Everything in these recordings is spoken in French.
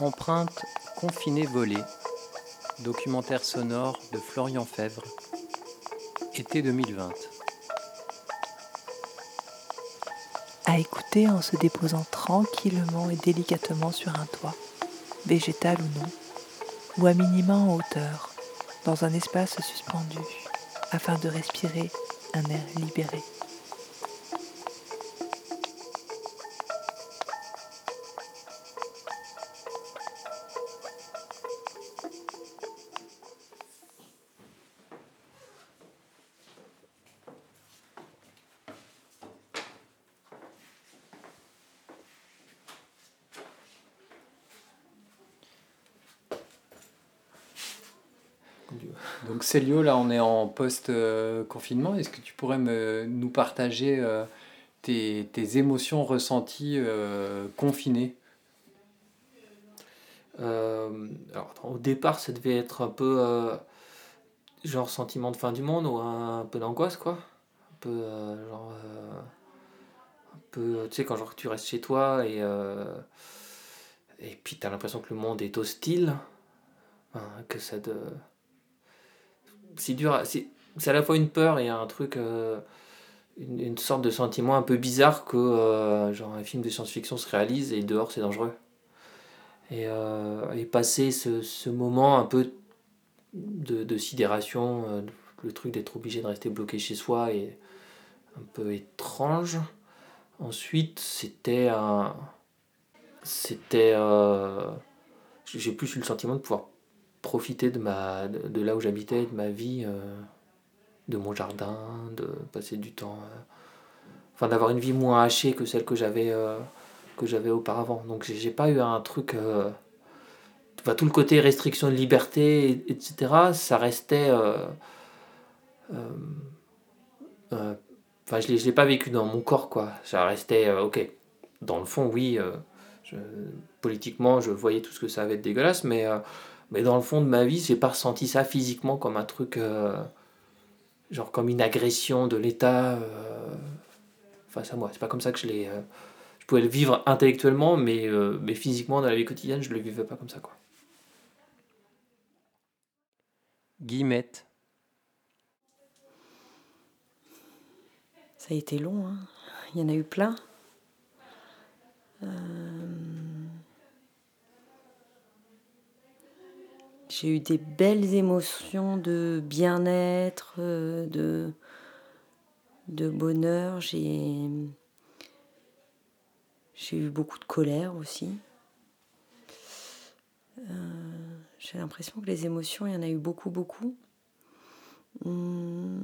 Empreinte confinée volée, documentaire sonore de Florian Fèvre, été 2020. À écouter en se déposant tranquillement et délicatement sur un toit, végétal ou non, ou à minima en hauteur, dans un espace suspendu, afin de respirer un air libéré. Donc Célio, là on est en post-confinement. Est-ce que tu pourrais me, nous partager euh, tes, émotions ressenties euh, confinées? Euh, alors, Au départ, ça devait être un peu genre sentiment de fin du monde ou un, peu d'angoisse, quoi. Un peu genre. un peu, tu sais, quand genre, tu restes chez toi et, et puis tu as l'impression que le monde est hostile, que ça te c'est dur. C'est à la fois une peur et un truc. Euh, une, sorte de sentiment un peu bizarre que euh, genre un film de science-fiction se réalise et dehors c'est dangereux. Et, euh, et passer ce, ce, moment un peu de, de sidération, le truc d'être obligé de rester bloqué chez soi est un peu étrange. Ensuite, c'était. C'était. J'ai plus eu le sentiment de pouvoir profiter de, ma, de, là où j'habitais, de ma vie, euh, de mon jardin, de passer du temps. Euh, enfin, d'avoir une vie moins hachée que celle que j'avais euh, que j'avais auparavant. Donc, j'ai pas eu un truc. Enfin, tout le côté restriction de liberté, etc., ça restait. Enfin, je l'ai pas vécu dans mon corps, quoi. Ça restait, ok, dans le fond, oui, politiquement, je voyais tout ce que ça avait de dégueulasse, mais mais dans le fond de ma vie, j'ai pas ressenti ça physiquement comme un truc, euh, genre comme une agression de l'État euh, face à moi. C'est pas comme ça que je l'ai. Euh, je pouvais le vivre intellectuellement, mais, mais physiquement, dans la vie quotidienne, je le vivais pas comme ça, quoi. Guillemette. Ça a été long, hein. il y en a eu plein. J'ai eu des belles émotions de bien-être, euh, de, de bonheur. J'ai, eu beaucoup de colère aussi. Euh, j'ai l'impression que les émotions, il y en a eu beaucoup, beaucoup. Hum.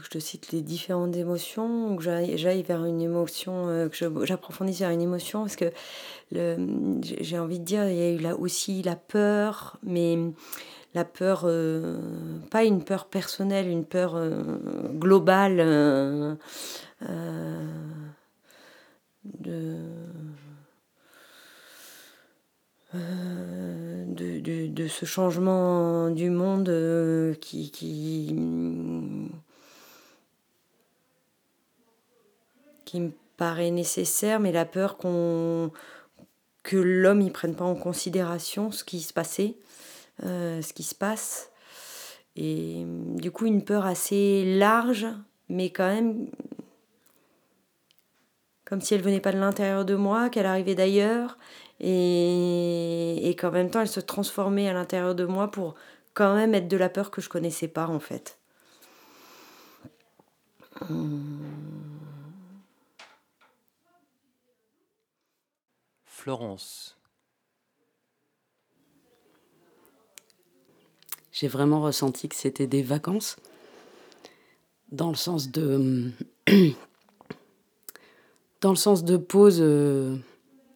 Que je te cite les différentes émotions ou que j'aille vers une émotion, euh, que j'approfondisse vers une émotion Parce que j'ai envie de dire, il y a eu là aussi la peur, mais la peur, euh, pas une peur personnelle, une peur euh, globale de, de, de, ce changement du monde qui, qui qui me paraît nécessaire, mais la peur qu'on que l'homme ne prenne pas en considération ce qui se passait, euh, ce qui se passe. Et du coup, une peur assez large, mais quand même comme si elle venait pas de l'intérieur de moi, qu'elle arrivait d'ailleurs, et, et qu'en même temps elle se transformait à l'intérieur de moi pour quand même être de la peur que je connaissais pas en fait. Hum. Florence. J'ai vraiment ressenti que c'était des vacances, dans le sens de, dans le sens de pause euh,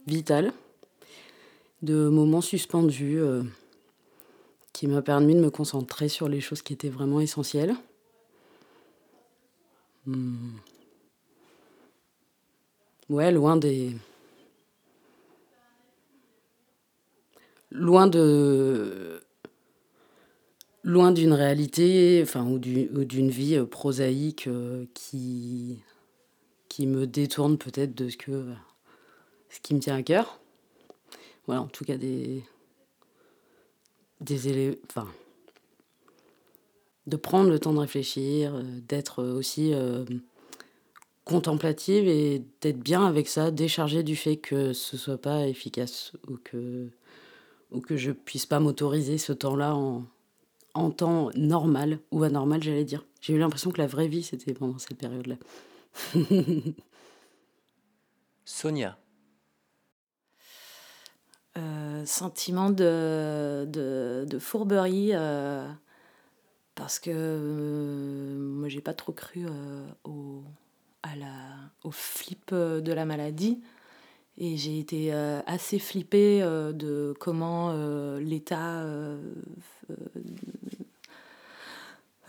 vitale, de moments suspendus, euh, qui m'a permis de me concentrer sur les choses qui étaient vraiment essentielles. Hmm. Ouais, loin des, loin de loin d'une réalité, enfin, ou d'une vie euh, prosaïque euh, qui, qui me détourne peut-être de ce, que, ce qui me tient à cœur. Voilà, en tout cas, des, des. Enfin, de prendre le temps de réfléchir, euh, d'être aussi contemplative et d'être bien avec ça, décharger du fait que ce soit pas efficace ou que, ou que je puisse pas m'autoriser ce temps-là en, en temps normal ou anormal, j'allais dire. J'ai eu l'impression que la vraie vie, c'était pendant cette période-là. Sonia. Euh, sentiment de, de, fourberie euh, parce que euh, moi j'ai pas trop cru au, à la, au flip de la maladie et j'ai été assez flippée de comment l'État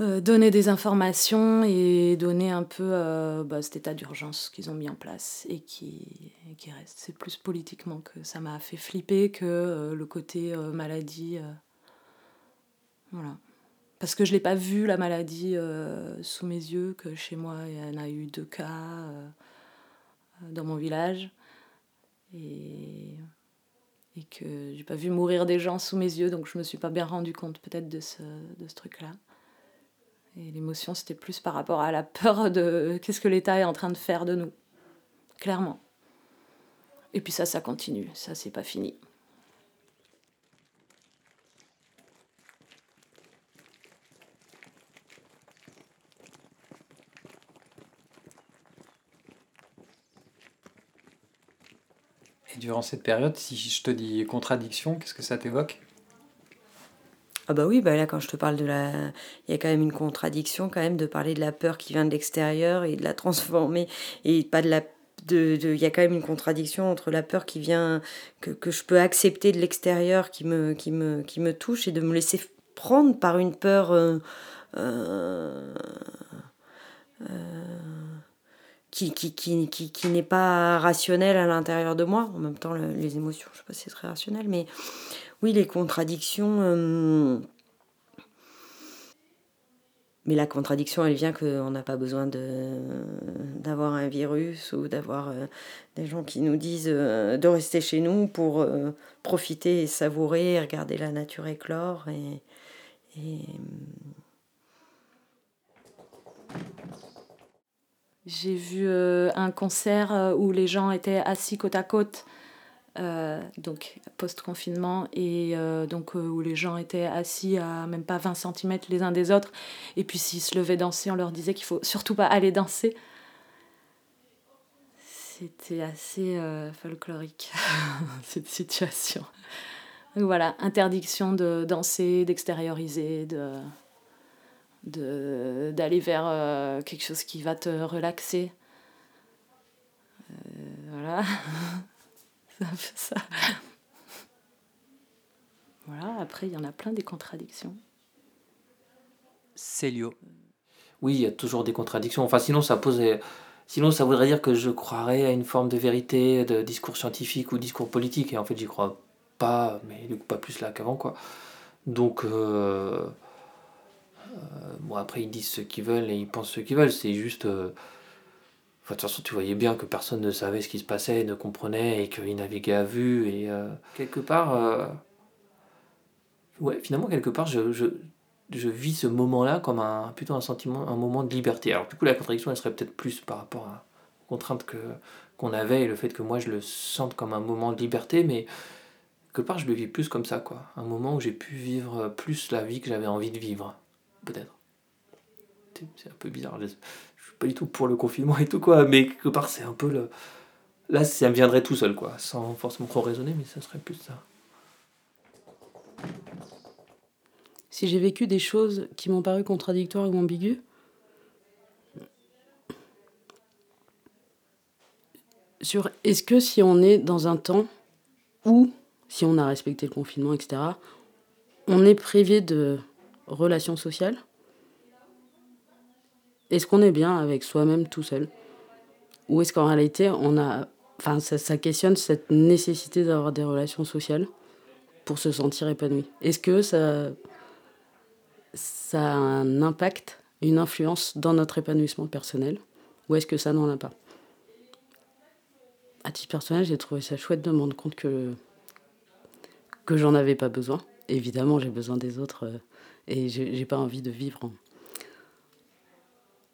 euh, donner des informations et donner un peu euh, bah, cet état d'urgence qu'ils ont mis en place et qui, qui reste. C'est plus politiquement que ça m'a fait flipper que euh, le côté maladie. voilà. Parce que je ne l'ai pas vu, la maladie, sous mes yeux, que chez moi, il y en a eu deux cas dans mon village. Et, et que j'ai pas vu mourir des gens sous mes yeux, donc je me suis pas bien rendu compte peut-être de ce, de ce truc-là. Et l'émotion, c'était plus par rapport à la peur de qu'est-ce que l'État est en train de faire de nous. Clairement. Et puis ça, ça continue. Ça, c'est pas fini. Durant cette période, si je te dis contradiction, qu'est-ce que ça t'évoque? Ah bah oui, bah là quand je te parle de la... Il y a quand même une contradiction quand même de parler de la peur qui vient de l'extérieur et de la transformer et pas de la... De. Il y a quand même une contradiction entre la peur qui vient, que, que je peux accepter de l'extérieur, qui me, qui, me, qui me touche, et de me laisser prendre par une peur euh, euh, euh, qui, qui, qui, qui, n'est pas rationnelle à l'intérieur de moi. En même temps, les émotions, je ne sais pas si c'est très rationnel, mais oui, les contradictions. Euh, mais la contradiction, elle vient qu'on n'a pas besoin d'avoir un virus ou d'avoir euh, des gens qui nous disent euh, de rester chez nous pour profiter et savourer, regarder la nature éclore. Et, J'ai vu un concert où les gens étaient assis côte à côte euh, donc post-confinement, et euh, donc euh, où les gens étaient assis à même pas 20 cm les uns des autres, et puis s'ils se levaient danser, on leur disait qu'il faut surtout pas aller danser. C'était assez folklorique, cette situation. Donc voilà, interdiction de danser, d'extérioriser, de d'aller vers quelque chose qui va te relaxer. voilà. ça. Voilà, après, il y en a plein des contradictions. Célio. Oui, il y a toujours des contradictions. Enfin, sinon, ça pose. Sinon, ça voudrait dire que je croirais à une forme de vérité, de discours scientifique ou discours politique. Et en fait, j'y crois pas, mais du coup, pas plus là qu'avant, quoi. Donc, euh, euh, bon, après, ils disent ce qu'ils veulent et ils pensent ce qu'ils veulent. C'est juste. Euh, de toute façon, tu voyais bien que personne ne savait ce qui se passait, ne comprenait et qu'il naviguait à vue. Et euh, quelque part, euh, ouais, finalement, quelque part, je, je, je vis ce moment-là comme un, plutôt un sentiment, un moment de liberté. Alors, du coup, la contradiction, elle serait peut-être plus par rapport à, aux contraintes que, qu'on avait et le fait que moi, je le sente comme un moment de liberté, mais quelque part, je le vis plus comme ça, quoi. Un moment où j'ai pu vivre plus la vie que j'avais envie de vivre, peut-être. C'est un peu bizarre pas du tout pour le confinement et tout, quoi. Mais quelque part, c'est un peu le. Là, ça me viendrait tout seul, quoi. Sans forcément trop raisonner, mais ça serait plus ça. Si j'ai vécu des choses qui m'ont paru contradictoires ou ambiguës, sur est-ce que si on est dans un temps où, si on a respecté le confinement, etc., on est privé de relations sociales est-ce qu'on est bien avec soi-même tout seul? Ou est-ce qu'en réalité, on a. Enfin, ça, questionne cette nécessité d'avoir des relations sociales pour se sentir épanoui? Est-ce que ça. ça a un impact, une influence dans notre épanouissement personnel? Ou est-ce que ça n'en a pas? À titre personnel, j'ai trouvé ça chouette de me rendre compte que, que j'en avais pas besoin. Évidemment, j'ai besoin des autres euh, et j'ai pas envie de vivre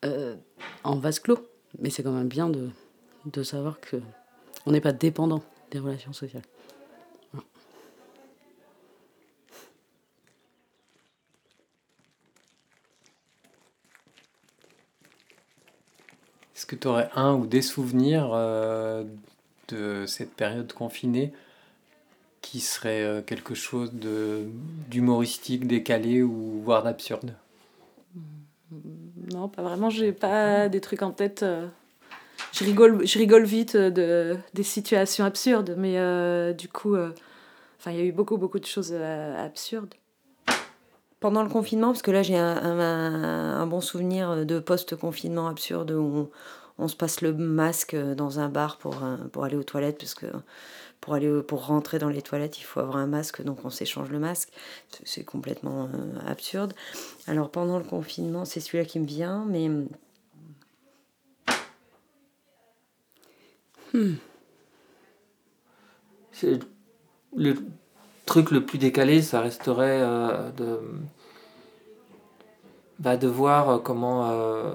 euh, en vase clos. Mais c'est quand même bien de, de savoir que on n'est pas dépendant des relations sociales. Est-ce que tu aurais un ou des souvenirs euh, de cette période confinée qui serait euh, quelque chose d'humoristique, décalé ou voire d'absurde? Non, pas vraiment. J'ai pas des trucs en tête. Euh. Je rigole, je rigole vite de, des situations absurdes, mais du coup, il y a eu beaucoup, beaucoup de choses absurdes. Pendant le confinement, parce que là j'ai un, bon souvenir de post-confinement absurde où on, se passe le masque dans un bar pour, pour aller aux toilettes, parce que pour, aller, pour rentrer dans les toilettes, il faut avoir un masque, donc on s'échange le masque. C'est complètement euh, absurde. Alors pendant le confinement, c'est celui-là qui me vient, mais... Hmm. C'est le truc le plus décalé, ça resterait euh, de, bah, de voir comment, euh,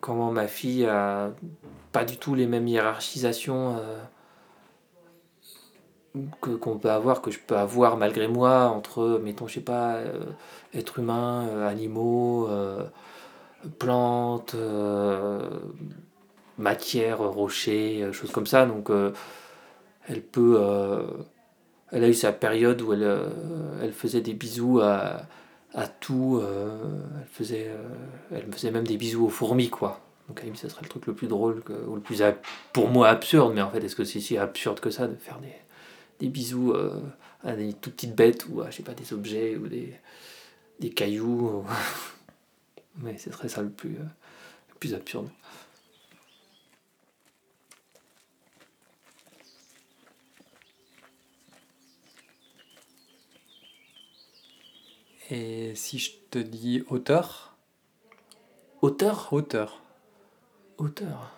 comment ma fille a pas du tout les mêmes hiérarchisations euh, qu'on peut avoir, que je peux avoir malgré moi entre, mettons, je sais pas, êtres humains, animaux, plantes, matière, rochers, choses comme ça. Donc, elle peut elle a eu sa période où elle, euh, elle faisait des bisous à, à tout. Euh, elle, faisait, euh, elle faisait même des bisous aux fourmis, quoi. Donc à ça serait le truc le plus drôle, ou le plus, pour moi, absurde. Mais en fait, est-ce que c'est si absurde que ça de faire des, des bisous à des tout petites bêtes ou à, je sais pas, des objets ou des, des cailloux Mais ce serait ça le plus, le plus absurde. Et si je te dis auteur? Auteur? Auteur. Auteur.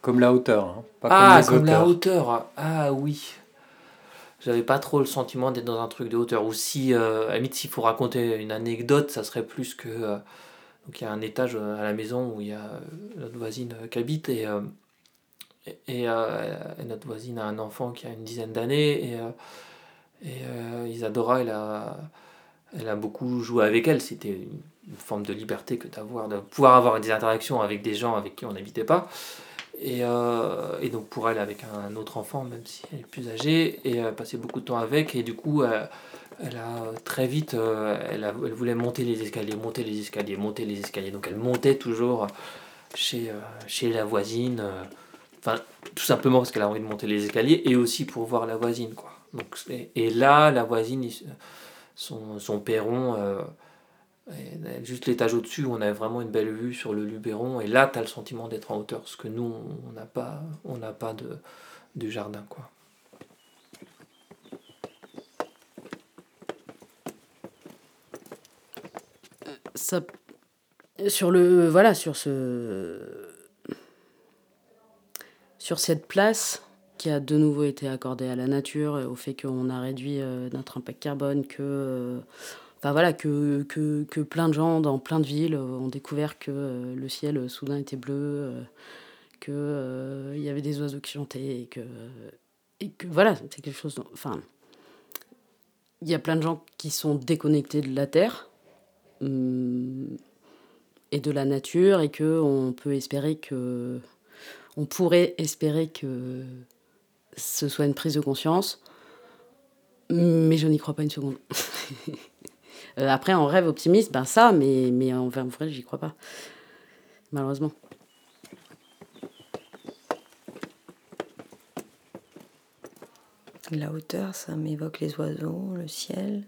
Comme la hauteur. Hein. Pas ah, comme, la hauteur. Ah oui. J'avais pas trop le sentiment d'être dans un truc de hauteur. Ou si, euh, à limite, s'il faut raconter une anecdote, ça serait plus que. Euh, donc il y a un étage euh, à la maison où il y a notre voisine qui habite et, et, notre voisine a un enfant qui a une dizaine d'années et, et Isadora, elle a elle a beaucoup joué avec elle. C'était une forme de liberté que d'avoir, de pouvoir avoir des interactions avec des gens avec qui on n'habitait pas. Et, euh, et, donc pour elle, avec un autre enfant, même si elle est plus âgée, et elle a passé beaucoup de temps avec. Et du coup, euh, elle, a très vite, euh, elle, elle, voulait monter les escaliers, monter les escaliers, monter les escaliers. Donc elle montait toujours chez, chez la voisine. Enfin, tout simplement parce qu'elle a envie de monter les escaliers et aussi pour voir la voisine. Quoi. Donc, et, là, la voisine, son, son perron. Euh, juste l'étage au-dessus, on a vraiment une belle vue sur le Luberon. Et là, tu as le sentiment d'être en hauteur, ce que nous, on n'a pas, de, du jardin. Quoi. Ça, sur le voilà sur ce sur cette place qui a de nouveau été accordé à la nature, au fait qu'on a réduit euh, notre impact carbone, que, euh, voilà, que, que, que, plein de gens dans plein de villes ont découvert que euh, le ciel soudain était bleu, qu'il il y avait des oiseaux qui chantaient, et que, et que voilà, c'est quelque chose. Enfin, il y a plein de gens qui sont déconnectés de la Terre hum, et de la nature, et qu'on peut espérer que. On pourrait espérer que ce soit une prise de conscience, mais je n'y crois pas une seconde. Euh, après, en rêve optimiste, ben ça, mais, mais en vrai, j'y crois pas. Malheureusement. La hauteur, ça m'évoque les oiseaux, le ciel,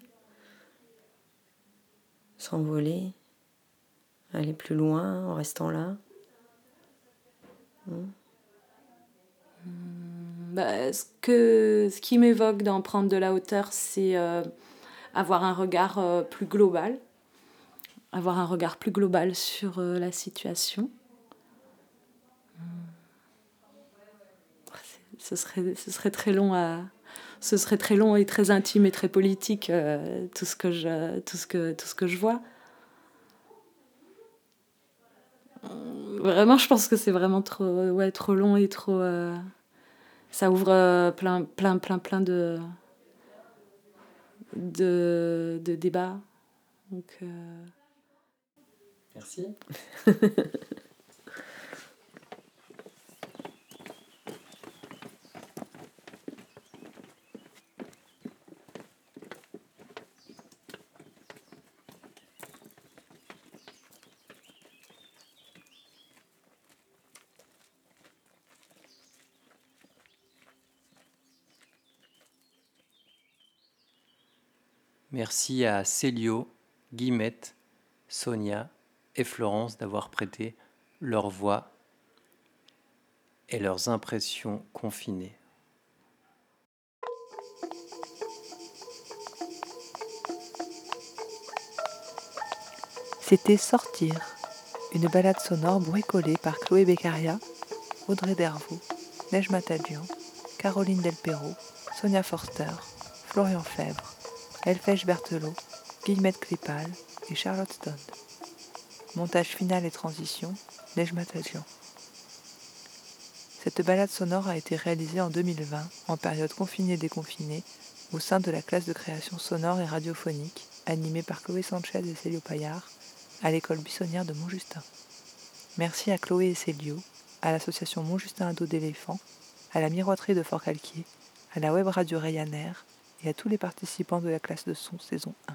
s'envoler, aller plus loin en restant là. Hmm. Bah, ce, que, ce qui m'évoque d'en prendre de la hauteur, c'est euh, avoir un regard plus global, avoir un regard plus global sur la situation. Ce serait, ce serait très long à, ce serait très long et très intime et très politique tout ce que je tout ce que tout ce que je vois Vraiment, je pense que c'est vraiment trop, ouais, trop long et trop. Euh, ça ouvre euh, plein, plein, plein, plein de, de, de débats. Donc, euh, Merci. Merci à Célio, Guillemette, Sonia et Florence d'avoir prêté leur voix et leurs impressions confinées. C'était Sortir, une balade sonore bricolée par Chloé Beccaria, Audrey Dervaux, Neige Matadian, Caroline Delperro, Sonia Forster, Florian Fèvre, Elfèche Berthelot, Guillemette Clépal et Charlotte Stone. Montage final et transition, Neige. Cette balade sonore a été réalisée en 2020, en période confinée-déconfinée, au sein de la classe de création sonore et radiophonique, animée par Chloé Sanchez et Célio Paillard, à l'école buissonnière de Montjustin. Merci à Chloé et Célio, à l'association Montjustin Ado d'éléphants, à la miroiterie de Fort-Calquier, à la web radio Rayaner et à tous les participants de la classe de son saison 1.